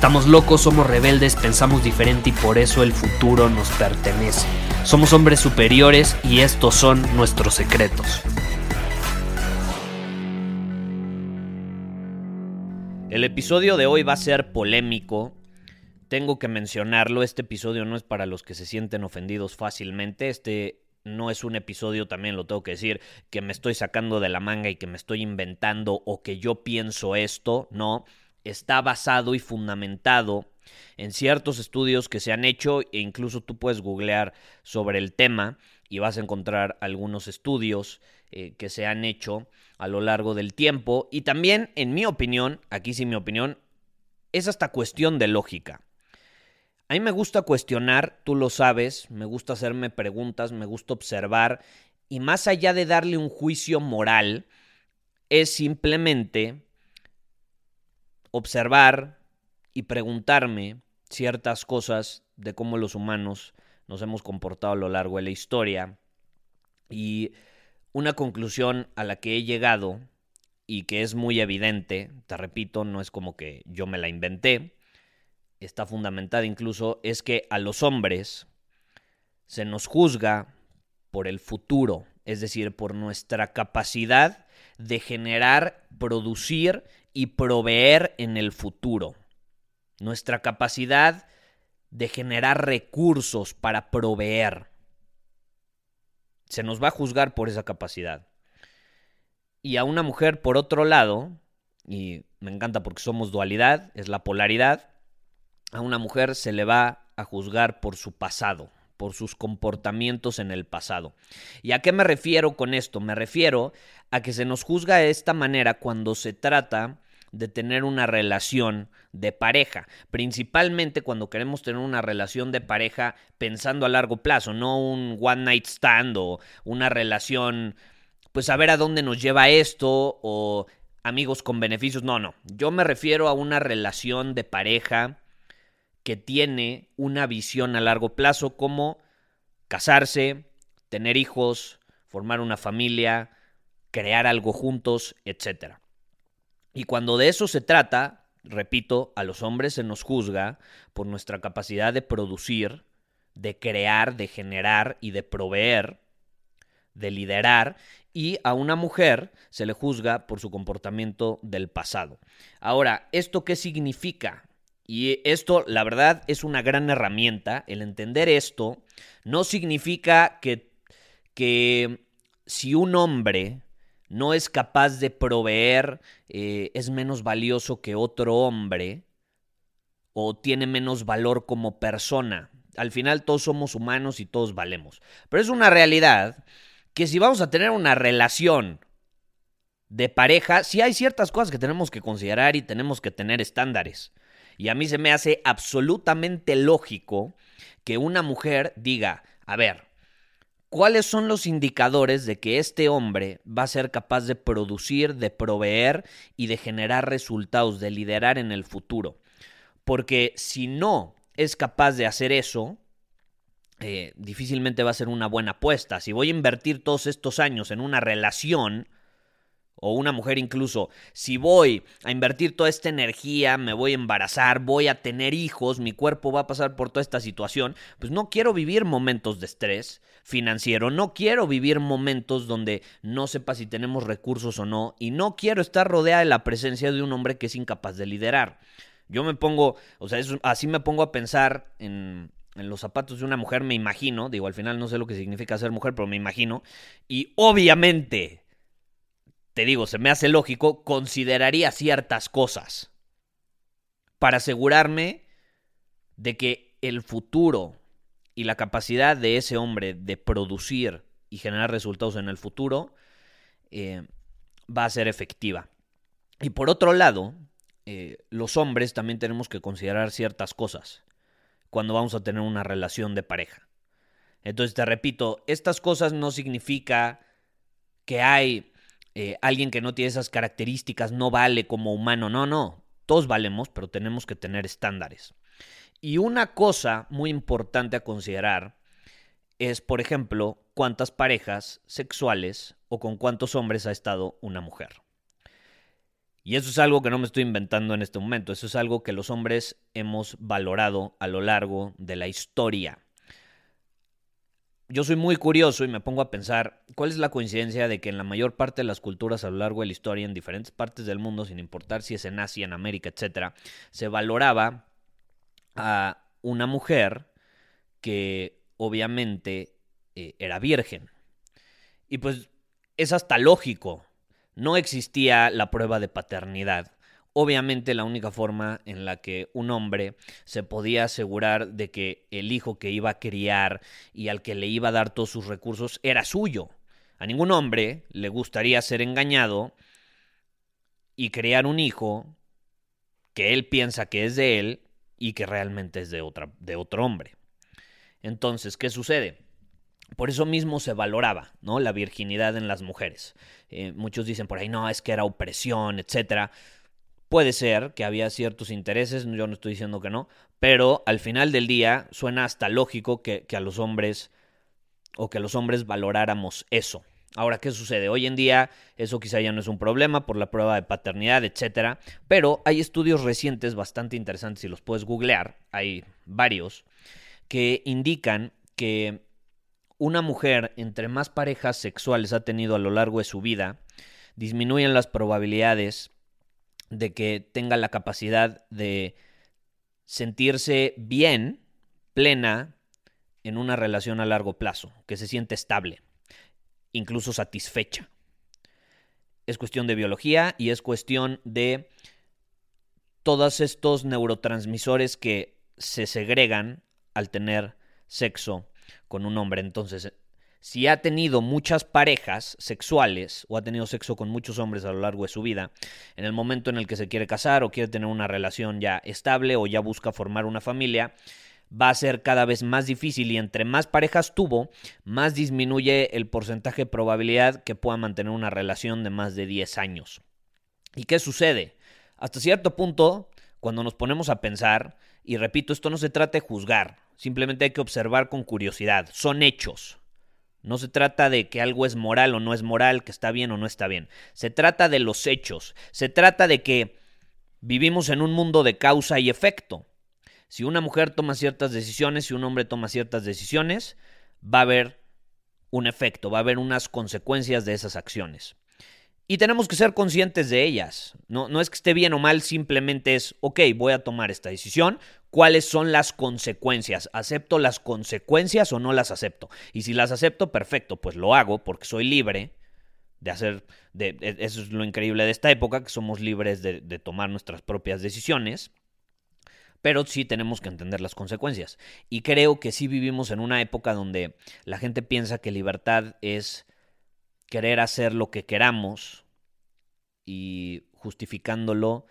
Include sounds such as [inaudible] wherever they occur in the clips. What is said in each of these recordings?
Estamos locos, somos rebeldes, pensamos diferente y por eso el futuro nos pertenece. Somos hombres superiores y estos son nuestros secretos. El episodio de hoy va a ser polémico. Tengo que mencionarlo, este episodio no es para los que se sienten ofendidos fácilmente. Este no es un episodio, también lo tengo que decir, que me estoy sacando de la manga y que me estoy inventando o que yo pienso esto. No, está basado y fundamentado en ciertos estudios que se han hecho e incluso tú puedes googlear sobre el tema y vas a encontrar algunos estudios eh, que se han hecho a lo largo del tiempo y también en mi opinión, aquí sí mi opinión, es hasta cuestión de lógica. A mí me gusta cuestionar, tú lo sabes, me gusta hacerme preguntas, me gusta observar y más allá de darle un juicio moral, es simplemente observar y preguntarme ciertas cosas de cómo los humanos nos hemos comportado a lo largo de la historia. Y una conclusión a la que he llegado y que es muy evidente, te repito, no es como que yo me la inventé, está fundamentada incluso, es que a los hombres se nos juzga por el futuro, es decir, por nuestra capacidad de generar, producir y proveer en el futuro. Nuestra capacidad de generar recursos para proveer. Se nos va a juzgar por esa capacidad. Y a una mujer, por otro lado, y me encanta porque somos dualidad, es la polaridad, a una mujer se le va a juzgar por su pasado, por sus comportamientos en el pasado. ¿Y a qué me refiero con esto? Me refiero a que se nos juzga de esta manera cuando se trata de tener una relación de pareja, principalmente cuando queremos tener una relación de pareja pensando a largo plazo, no un one night stand o una relación, pues a ver a dónde nos lleva esto o amigos con beneficios, no, no, yo me refiero a una relación de pareja que tiene una visión a largo plazo como casarse, tener hijos, formar una familia, crear algo juntos, etc. Y cuando de eso se trata, repito, a los hombres se nos juzga por nuestra capacidad de producir, de crear, de generar y de proveer, de liderar, y a una mujer se le juzga por su comportamiento del pasado. Ahora, ¿esto qué significa? Y esto, la verdad, es una gran herramienta. El entender esto no significa que, que si un hombre no es capaz de proveer, eh, es menos valioso que otro hombre o tiene menos valor como persona. Al final todos somos humanos y todos valemos. Pero es una realidad que si vamos a tener una relación de pareja, sí hay ciertas cosas que tenemos que considerar y tenemos que tener estándares. Y a mí se me hace absolutamente lógico que una mujer diga, a ver, ¿cuáles son los indicadores de que este hombre va a ser capaz de producir, de proveer y de generar resultados, de liderar en el futuro? Porque si no es capaz de hacer eso, eh, difícilmente va a ser una buena apuesta. Si voy a invertir todos estos años en una relación, o una mujer incluso, si voy a invertir toda esta energía, me voy a embarazar, voy a tener hijos, mi cuerpo va a pasar por toda esta situación, pues no quiero vivir momentos de estrés financiero, no quiero vivir momentos donde no sepa si tenemos recursos o no, y no quiero estar rodeada de la presencia de un hombre que es incapaz de liderar. Yo me pongo, o sea, así me pongo a pensar en, en los zapatos de una mujer, me imagino, digo, al final no sé lo que significa ser mujer, pero me imagino, y obviamente te digo, se me hace lógico, consideraría ciertas cosas para asegurarme de que el futuro y la capacidad de ese hombre de producir y generar resultados en el futuro eh, va a ser efectiva. Y por otro lado, eh, los hombres también tenemos que considerar ciertas cosas cuando vamos a tener una relación de pareja. Entonces te repito, estas cosas no significa que hay eh, alguien que no tiene esas características, no vale como humano, no, no, todos valemos, pero tenemos que tener estándares. Y una cosa muy importante a considerar es, por ejemplo, cuántas parejas sexuales o con cuántos hombres ha estado una mujer. Y eso es algo que no me estoy inventando en este momento, eso es algo que los hombres hemos valorado a lo largo de la historia. Yo soy muy curioso y me pongo a pensar cuál es la coincidencia de que en la mayor parte de las culturas a lo largo de la historia, en diferentes partes del mundo, sin importar si es en Asia, en América, etc., se valoraba a una mujer que obviamente eh, era virgen. Y pues es hasta lógico, no existía la prueba de paternidad. Obviamente la única forma en la que un hombre se podía asegurar de que el hijo que iba a criar y al que le iba a dar todos sus recursos era suyo. A ningún hombre le gustaría ser engañado y crear un hijo que él piensa que es de él y que realmente es de, otra, de otro hombre. Entonces, ¿qué sucede? Por eso mismo se valoraba, ¿no? La virginidad en las mujeres. Eh, muchos dicen por ahí, no, es que era opresión, etcétera. Puede ser que había ciertos intereses, yo no estoy diciendo que no, pero al final del día suena hasta lógico que, que a los hombres o que los hombres valoráramos eso. Ahora, ¿qué sucede? Hoy en día eso quizá ya no es un problema por la prueba de paternidad, etcétera, pero hay estudios recientes bastante interesantes, si los puedes googlear, hay varios, que indican que una mujer entre más parejas sexuales ha tenido a lo largo de su vida, disminuyen las probabilidades de que tenga la capacidad de sentirse bien, plena, en una relación a largo plazo, que se siente estable incluso satisfecha. Es cuestión de biología y es cuestión de todos estos neurotransmisores que se segregan al tener sexo con un hombre. Entonces, si ha tenido muchas parejas sexuales o ha tenido sexo con muchos hombres a lo largo de su vida, en el momento en el que se quiere casar o quiere tener una relación ya estable o ya busca formar una familia, va a ser cada vez más difícil y entre más parejas tuvo, más disminuye el porcentaje de probabilidad que pueda mantener una relación de más de 10 años. ¿Y qué sucede? Hasta cierto punto, cuando nos ponemos a pensar, y repito, esto no se trata de juzgar, simplemente hay que observar con curiosidad, son hechos. No se trata de que algo es moral o no es moral, que está bien o no está bien. Se trata de los hechos. Se trata de que vivimos en un mundo de causa y efecto. Si una mujer toma ciertas decisiones, si un hombre toma ciertas decisiones, va a haber un efecto, va a haber unas consecuencias de esas acciones. Y tenemos que ser conscientes de ellas. No, no es que esté bien o mal, simplemente es, ok, voy a tomar esta decisión. ¿Cuáles son las consecuencias? ¿Acepto las consecuencias o no las acepto? Y si las acepto, perfecto, pues lo hago porque soy libre de hacer, de, eso es lo increíble de esta época, que somos libres de tomar nuestras propias decisiones pero sí tenemos que entender las consecuencias. Y creo que sí vivimos en una época donde la gente piensa que libertad es querer hacer lo que queramos y justificándolo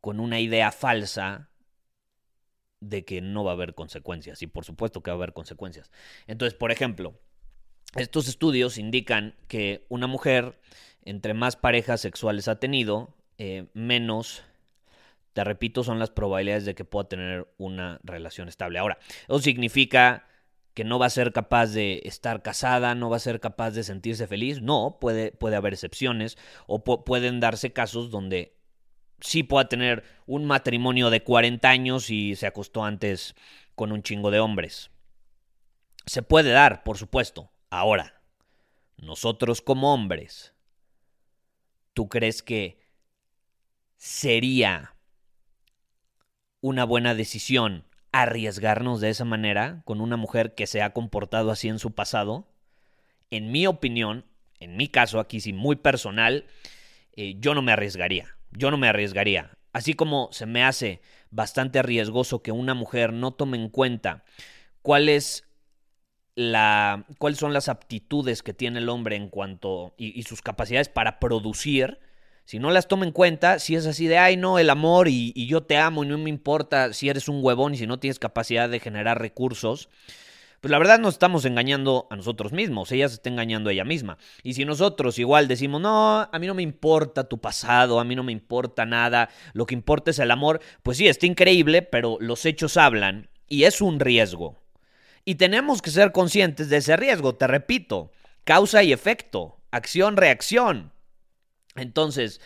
con una idea falsa de que no va a haber consecuencias. Y por supuesto que va a haber consecuencias. Entonces, por ejemplo, estos estudios indican que una mujer, entre más parejas sexuales ha tenido, eh, menos te repito, son las probabilidades de que pueda tener una relación estable. Ahora, eso significa que no va a ser capaz de estar casada, no va a ser capaz de sentirse feliz. No, puede, puede haber excepciones o pueden darse casos donde sí pueda tener un matrimonio de 40 años y se acostó antes con un chingo de hombres. Se puede dar, por supuesto. Ahora, nosotros como hombres, ¿tú crees que sería una buena decisión arriesgarnos de esa manera con una mujer que se ha comportado así en su pasado? En mi opinión, en mi caso aquí sí muy personal, eh, yo no me arriesgaría. Yo no me arriesgaría. Así como se me hace bastante riesgoso que una mujer no tome en cuenta cuál es la, cuáles son las aptitudes que tiene el hombre en cuanto y, sus capacidades para producir, si no las toma en cuenta, si es así de, ay, no, el amor y, yo te amo y no me importa si eres un huevón y si no tienes capacidad de generar recursos, pues la verdad nos estamos engañando a nosotros mismos, ella se está engañando a ella misma. Y si nosotros igual decimos, no, a mí no me importa tu pasado, a mí no me importa nada, lo que importa es el amor, pues sí, está increíble, pero los hechos hablan y es un riesgo. Y tenemos que ser conscientes de ese riesgo, te repito, causa y efecto, acción-reacción. Entonces,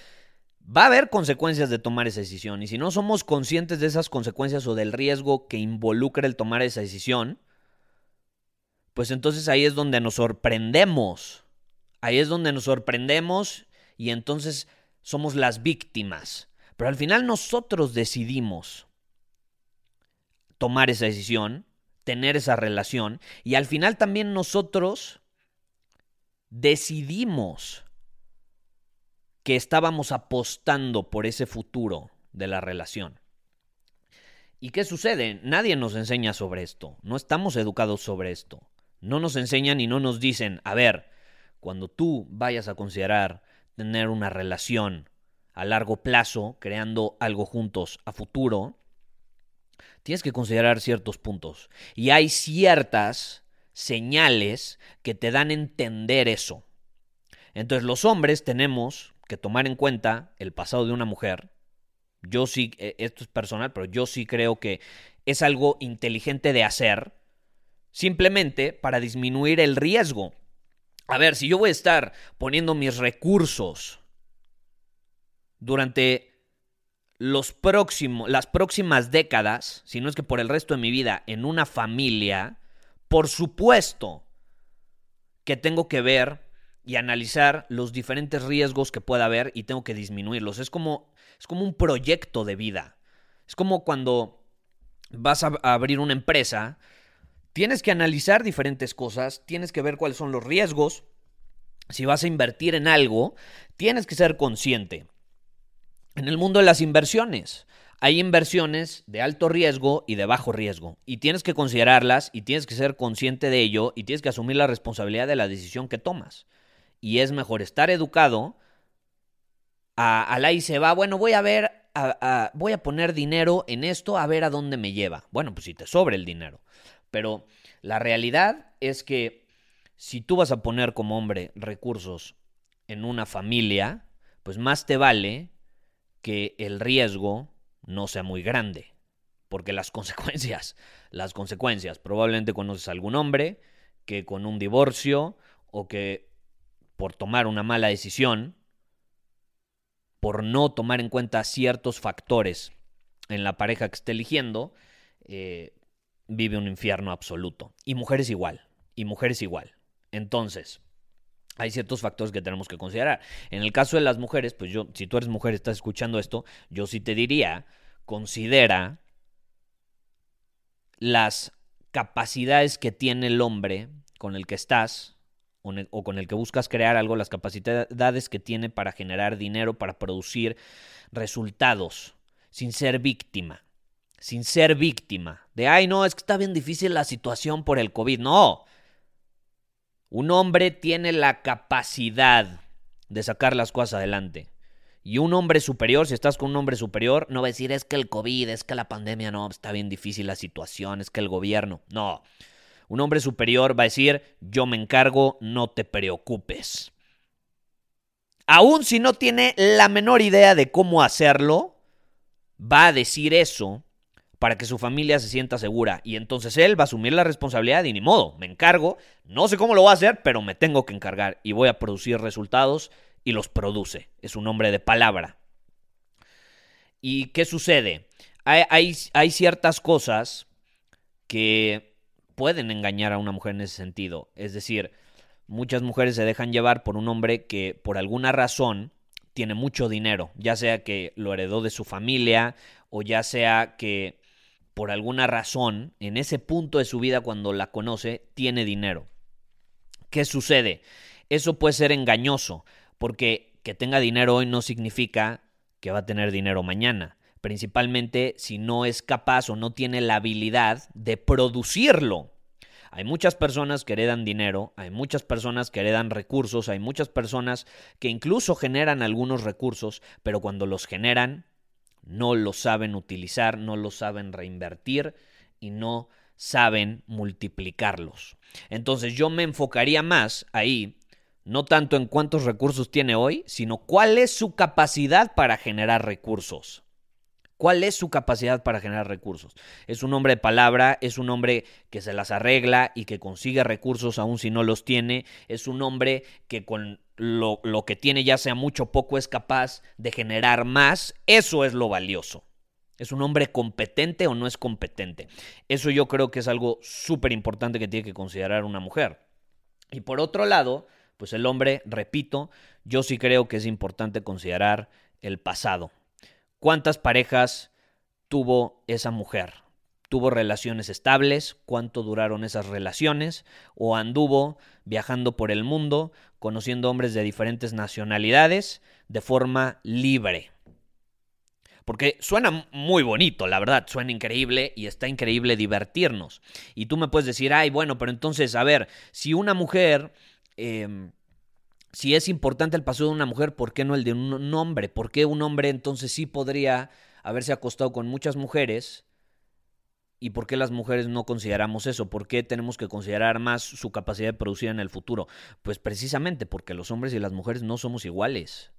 va a haber consecuencias de tomar esa decisión y si no somos conscientes de esas consecuencias o del riesgo que involucra el tomar esa decisión, pues entonces ahí es donde nos sorprendemos. Ahí es donde nos sorprendemos y entonces somos las víctimas. Pero al final nosotros decidimos tomar esa decisión, tener esa relación y al final también nosotros decidimos que estábamos apostando por ese futuro de la relación. ¿Y qué sucede? Nadie nos enseña sobre esto, no estamos educados sobre esto. No nos enseñan y no nos dicen, a ver, cuando tú vayas a considerar tener una relación a largo plazo, creando algo juntos a futuro, tienes que considerar ciertos puntos. Y hay ciertas señales que te dan a entender eso. Entonces los hombres tenemos que tomar en cuenta el pasado de una mujer. Yo sí, e, esto es personal, pero yo sí creo que es algo inteligente de hacer simplemente para disminuir el riesgo. A ver, si yo voy a estar poniendo mis recursos durante los próximos, las próximas décadas, si no es que por el resto de mi vida, en una familia, por supuesto que tengo que ver y analizar los diferentes riesgos que pueda haber y tengo que disminuirlos. Es como, es como un proyecto de vida. Es como cuando vas a abrir una empresa Tienes que analizar diferentes cosas, tienes que ver cuáles son los riesgos. Si vas a invertir en algo, tienes que ser consciente. En el mundo de las inversiones, hay inversiones de alto riesgo y de bajo riesgo. Y tienes que considerarlas y tienes que ser consciente de ello y tienes que asumir la responsabilidad de la decisión que tomas. Y es mejor estar educado a, a la y se va, bueno, voy a ver, voy a poner dinero en esto a ver a dónde me lleva. Bueno, pues si te sobra el dinero. Pero la realidad es que si tú vas a poner como hombre recursos en una familia, pues más te vale que el riesgo no sea muy grande. Porque las [laughs] consecuencias, las consecuencias, probablemente conoces a algún hombre que con un divorcio o que por tomar una mala decisión, por no tomar en cuenta ciertos factores en la pareja que esté eligiendo, eh, vive un infierno absoluto. Y mujeres igual, y mujeres igual. Entonces, hay ciertos factores que tenemos que considerar. En el caso de las mujeres, pues yo, si tú eres mujer y estás escuchando esto, yo sí te diría, considera las capacidades que tiene el hombre con el que estás o con el que buscas crear algo, las capacidades que tiene para generar dinero, para producir resultados, sin ser víctima sin ser víctima. De, ay, no, es que está bien difícil la situación por el COVID. No. Un hombre tiene la capacidad de sacar las cosas adelante. Y un hombre superior, si estás con un hombre superior, no va a decir es que el COVID, es que la pandemia, no, está bien difícil la situación, es que el gobierno. No. Un hombre superior va a decir yo me encargo, no te preocupes. Aún si no tiene la menor idea de cómo hacerlo, va a decir eso para que su familia se sienta segura. Y entonces él va a asumir la responsabilidad y ni modo, me encargo, no sé cómo lo va a hacer, pero me tengo que encargar y voy a producir resultados y los produce. Es un hombre de palabra. ¿Y qué sucede? Hay, hay, hay ciertas cosas que pueden engañar a una mujer en ese sentido. Es decir, muchas mujeres se dejan llevar por un hombre que por alguna razón tiene mucho dinero, ya sea que lo heredó de su familia o ya sea que por alguna razón, en ese punto de su vida cuando la conoce, tiene dinero. ¿Qué sucede? Eso puede ser engañoso, porque que tenga dinero hoy no significa que va a tener dinero mañana. Principalmente si no es capaz o no tiene la habilidad de producirlo. Hay muchas personas que heredan dinero, hay muchas personas que heredan recursos, hay muchas personas que incluso generan algunos recursos, pero cuando los generan no los saben utilizar, no los saben reinvertir y no saben multiplicarlos. Entonces yo me enfocaría más ahí, no tanto en cuántos recursos tiene hoy, sino cuál es su capacidad para generar recursos. ¿Cuál es su capacidad para generar recursos? Es un hombre de palabra, es un hombre que se las arregla y que consigue recursos aun si no los tiene, es un hombre que con lo, que tiene ya sea mucho o poco es capaz de generar más. Eso es lo valioso. ¿Es un hombre competente o no es competente? Eso yo creo que es algo súper importante que tiene que considerar una mujer. Y por otro lado, pues el hombre, repito, yo sí creo que es importante considerar el pasado. ¿Cuántas parejas tuvo esa mujer? ¿Tuvo relaciones estables? ¿Cuánto duraron esas relaciones? ¿O anduvo viajando por el mundo, conociendo hombres de diferentes nacionalidades de forma libre? Porque suena muy bonito, la verdad, suena increíble y está increíble divertirnos. Y tú me puedes decir, ay, bueno, pero entonces, a ver, si una mujer... Eh, si es importante el paso de una mujer, ¿por qué no el de un hombre? ¿Por qué un hombre entonces sí podría haberse acostado con muchas mujeres? ¿Y por qué las mujeres no consideramos eso? ¿Por qué tenemos que considerar más su capacidad de producir en el futuro? Pues precisamente porque los hombres y las mujeres no somos iguales.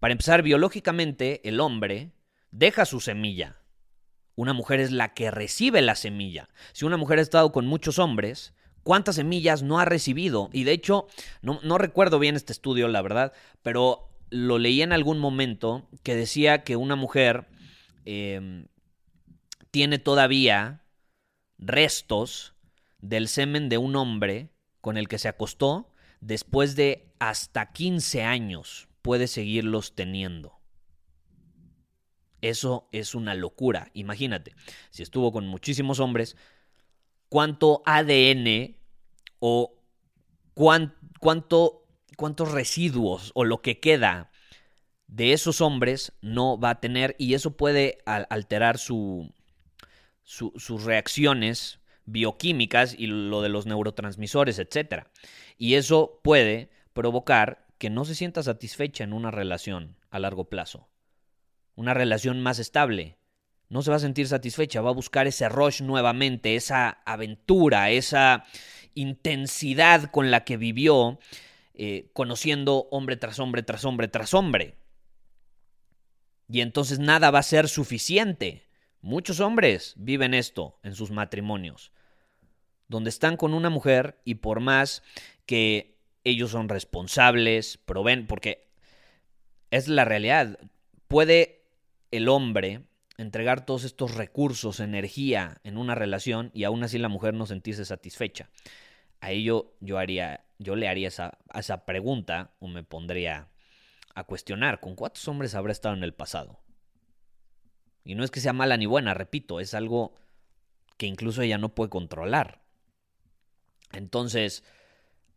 Para empezar, biológicamente, el hombre deja su semilla. Una mujer es la que recibe la semilla. Si una mujer ha estado con muchos hombres, cuántas semillas no ha recibido. Y de hecho, no, recuerdo bien este estudio, la verdad, pero lo leí en algún momento que decía que una mujer em, tiene todavía restos del semen de un hombre con el que se acostó después de hasta 15 años. Puede seguirlos teniendo. Eso es una locura. Imagínate, si estuvo con muchísimos hombres, cuánto ADN o cuánto, cuántos residuos o lo que queda de esos hombres no va a tener y eso puede alterar su, sus reacciones bioquímicas y lo de los neurotransmisores, etc. Y eso puede provocar que no se sienta satisfecha en una relación a largo plazo. Una relación más estable, no se va a sentir satisfecha, va a buscar ese rush nuevamente, esa aventura, esa intensidad con la que vivió eh, conociendo hombre tras hombre, tras hombre, tras hombre. Y entonces nada va a ser suficiente. Muchos hombres viven esto en sus matrimonios, donde están con una mujer y por más que ellos son responsables, proveen, porque es la realidad, puede el hombre entregar todos estos recursos, energía en una relación y aún así la mujer no sentirse satisfecha. A ello yo haría, yo le haría esa, esa pregunta o me pondría a cuestionar con cuántos hombres habrá estado en el pasado. Y no es que sea mala ni buena, repito, es algo que incluso ella no puede controlar. Entonces,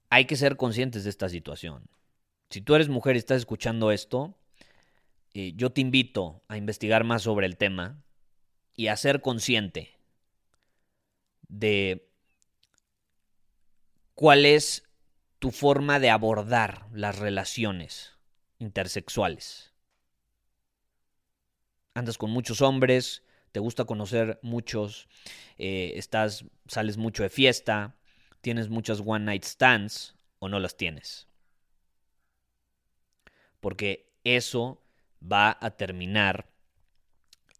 hay que ser conscientes de esta situación. Si tú eres mujer y estás escuchando esto, eh, yo te invito a investigar más sobre el tema y a ser consciente de cuál es tu forma de abordar las relaciones intersexuales. Andas con muchos hombres, te gusta conocer muchos, eh, estás, sales mucho de fiesta, tienes muchas one night stands o no las tienes. Porque eso va a terminar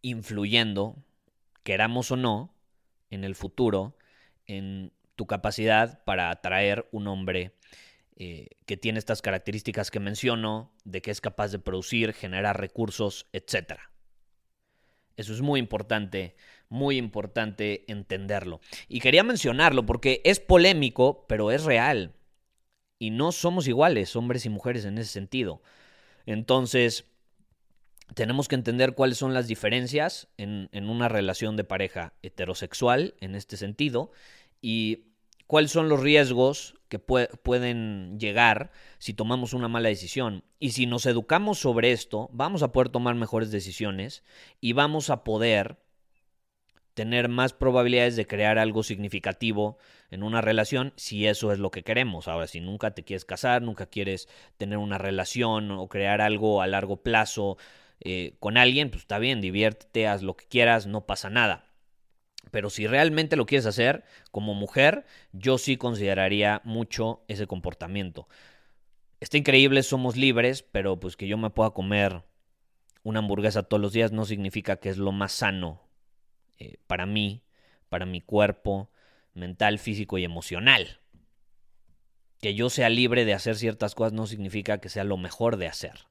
influyendo, queramos o no, en el futuro, en tu capacidad para atraer un hombre eh, que tiene estas características que menciono, de que es capaz de producir, generar recursos, etc. Eso es muy importante, muy importante entenderlo. Y quería mencionarlo porque es polémico, pero es real. Y no somos iguales, hombres y mujeres, en ese sentido. Entonces, tenemos que entender cuáles son las diferencias en, una relación de pareja heterosexual en este sentido y cuáles son los riesgos que pueden llegar si tomamos una mala decisión. Y si nos educamos sobre esto, vamos a poder tomar mejores decisiones y vamos a poder tener más probabilidades de crear algo significativo en una relación si eso es lo que queremos. Ahora, si nunca te quieres casar, nunca quieres tener una relación o crear algo a largo plazo eh, con alguien, pues está bien, diviértete, haz lo que quieras, no pasa nada. Pero si realmente lo quieres hacer como mujer, yo sí consideraría mucho ese comportamiento. Está increíble, somos libres, pero pues que yo me pueda comer una hamburguesa todos los días no significa que es lo más sano eh, para mí, para mi cuerpo mental, físico y emocional. Que yo sea libre de hacer ciertas cosas no significa que sea lo mejor de hacer.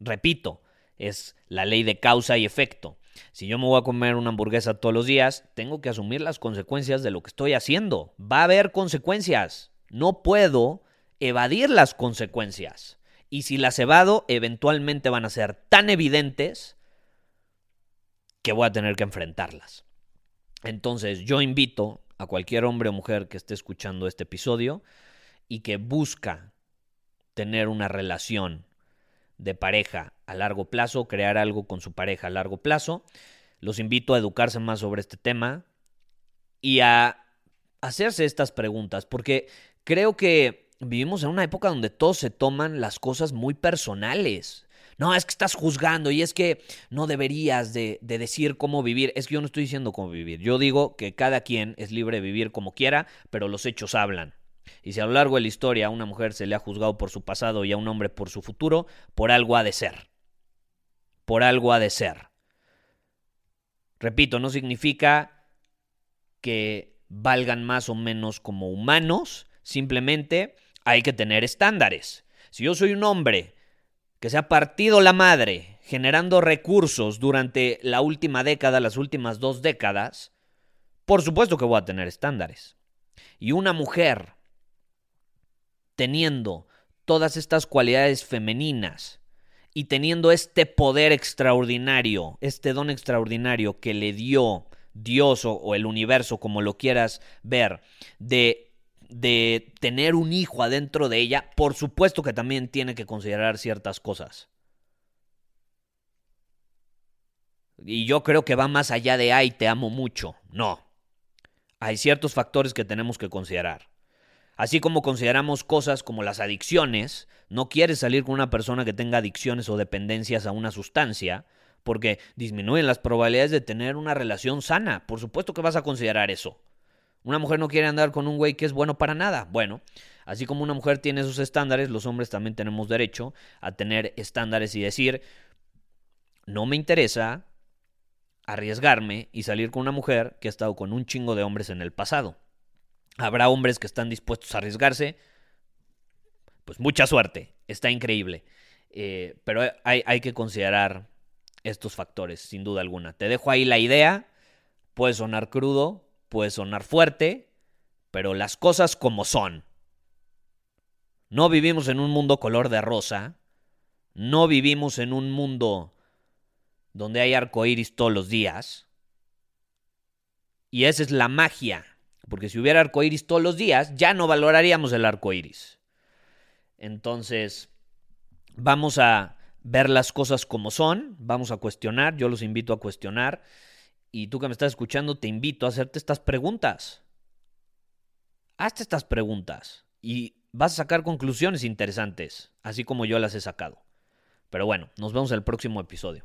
Repito, es la ley de causa y efecto. Si yo me voy a comer una hamburguesa todos los días, tengo que asumir las consecuencias de lo que estoy haciendo. Va a haber consecuencias. No puedo evadir las consecuencias. Y si las evado, eventualmente van a ser tan evidentes que voy a tener que enfrentarlas. Entonces yo invito a cualquier hombre o mujer que esté escuchando este episodio y que busca tener una relación de pareja a largo plazo, crear algo con su pareja a largo plazo, los invito a educarse más sobre este tema y a hacerse estas preguntas, porque creo que vivimos en una época donde todos se toman las cosas muy personales no, es que estás juzgando y es que no deberías de, decir cómo vivir. Es que yo no estoy diciendo cómo vivir. Yo digo que cada quien es libre de vivir como quiera, pero los hechos hablan. Y si a lo largo de la historia a una mujer se le ha juzgado por su pasado y a un hombre por su futuro, por algo ha de ser. Por algo ha de ser. Repito, no significa que valgan más o menos como humanos, simplemente hay que tener estándares. Si yo soy un hombre que se ha partido la madre generando recursos durante la última década, las últimas dos décadas, por supuesto que voy a tener estándares. Y una mujer teniendo todas estas cualidades femeninas y teniendo este poder extraordinario, este don extraordinario que le dio Dios o, el universo, como lo quieras ver, de de tener un hijo adentro de ella, por supuesto que también tiene que considerar ciertas cosas. Y yo creo que va más allá de, ay, te amo mucho. No. Hay ciertos factores que tenemos que considerar. Así como consideramos cosas como las adicciones, no quieres salir con una persona que tenga adicciones o dependencias a una sustancia, porque disminuyen las probabilidades de tener una relación sana. Por supuesto que vas a considerar eso. Una mujer no quiere andar con un güey que es bueno para nada. Bueno, así como una mujer tiene sus estándares, los hombres también tenemos derecho a tener estándares y decir, no me interesa arriesgarme y salir con una mujer que ha estado con un chingo de hombres en el pasado. Habrá hombres que están dispuestos a arriesgarse. Pues mucha suerte, está increíble. Eh, pero hay, hay que considerar estos factores, sin duda alguna. Te dejo ahí la idea. Puede sonar crudo, puede sonar fuerte, pero las cosas como son. No vivimos en un mundo color de rosa, no vivimos en un mundo donde hay arcoíris todos los días. Y esa es la magia, porque si hubiera arcoíris todos los días, ya no valoraríamos el arcoíris. Entonces, vamos a ver las cosas como son, vamos a cuestionar, yo los invito a cuestionar y tú que me estás escuchando, te invito a hacerte estas preguntas. Hazte estas preguntas y vas a sacar conclusiones interesantes, así como yo las he sacado. Pero bueno, nos vemos en el próximo episodio.